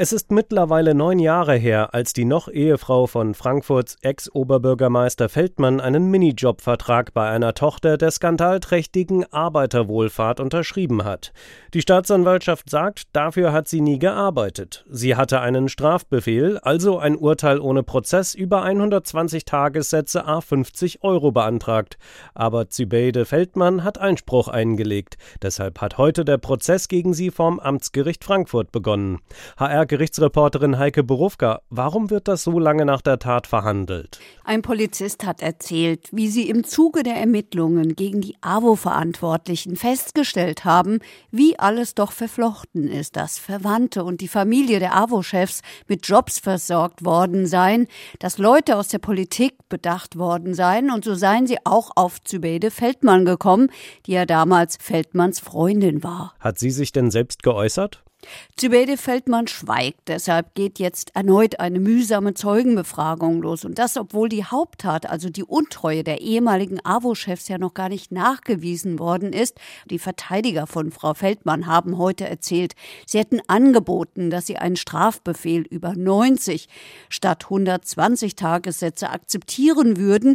Es ist mittlerweile neun Jahre her, als die noch Ehefrau von Frankfurts Ex-Oberbürgermeister Feldmann einen Minijobvertrag bei einer Tochter der skandalträchtigen Arbeiterwohlfahrt unterschrieben hat. Die Staatsanwaltschaft sagt, dafür hat sie nie gearbeitet. Sie hatte einen Strafbefehl, also ein Urteil ohne Prozess über 120 Tagessätze a 50 Euro beantragt. Aber Zübeide Feldmann hat Einspruch eingelegt. Deshalb hat heute der Prozess gegen sie vom Amtsgericht Frankfurt begonnen. HR-Gerichtsreporterin Heike Borufka, warum wird das so lange nach der Tat verhandelt? Ein Polizist hat erzählt, wie sie im Zuge der Ermittlungen gegen die AWO-Verantwortlichen festgestellt haben, wie alles doch verflochten ist, dass Verwandte und die Familie der AWO-Chefs mit Jobs versorgt worden seien, dass Leute aus der Politik bedacht worden seien und so seien sie auch auf Zübede Feldmann gekommen, die ja damals Feldmanns Freundin war. Hat sie sich denn selbst geäußert? Zübede Feldmann schweigt, deshalb geht jetzt erneut eine mühsame Zeugenbefragung los. Und das, obwohl die Haupttat, also die Untreue der ehemaligen AWO-Chefs ja noch gar nicht nachgewiesen worden ist. Die Verteidiger von Frau Feldmann haben heute erzählt, sie hätten angeboten, dass sie einen Strafbefehl über 90 statt 120 Tagessätze akzeptieren würden,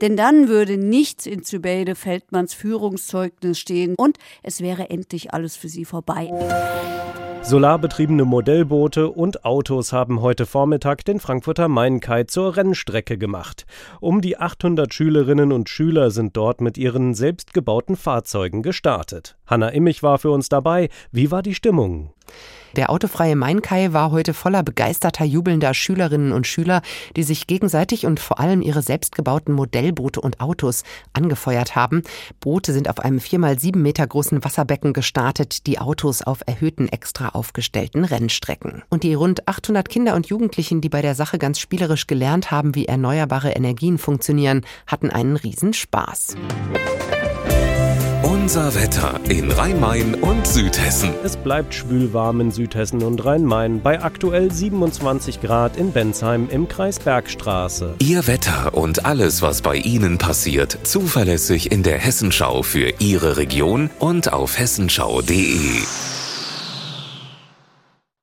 denn dann würde nichts in Zübede Feldmanns Führungszeugnis stehen und es wäre endlich alles für sie vorbei. Solarbetriebene Modellboote und Autos haben heute Vormittag den Frankfurter Main-Kai zur Rennstrecke gemacht. Um die 800 Schülerinnen und Schüler sind dort mit ihren selbstgebauten Fahrzeugen gestartet. Hanna Immich war für uns dabei. Wie war die Stimmung? Der autofreie Mainkai war heute voller begeisterter, jubelnder Schülerinnen und Schüler, die sich gegenseitig und vor allem ihre selbstgebauten Modellboote und Autos angefeuert haben. Boote sind auf einem viermal sieben Meter großen Wasserbecken gestartet, die Autos auf erhöhten, extra aufgestellten Rennstrecken. Und die rund 800 Kinder und Jugendlichen, die bei der Sache ganz spielerisch gelernt haben, wie erneuerbare Energien funktionieren, hatten einen Riesenspaß. Unser Wetter in Rhein-Main und Südhessen. Es bleibt schwülwarm in Südhessen und Rhein-Main bei aktuell 27 Grad in Bensheim im Kreis Bergstraße. Ihr Wetter und alles, was bei Ihnen passiert, zuverlässig in der Hessenschau für Ihre Region und auf hessenschau.de.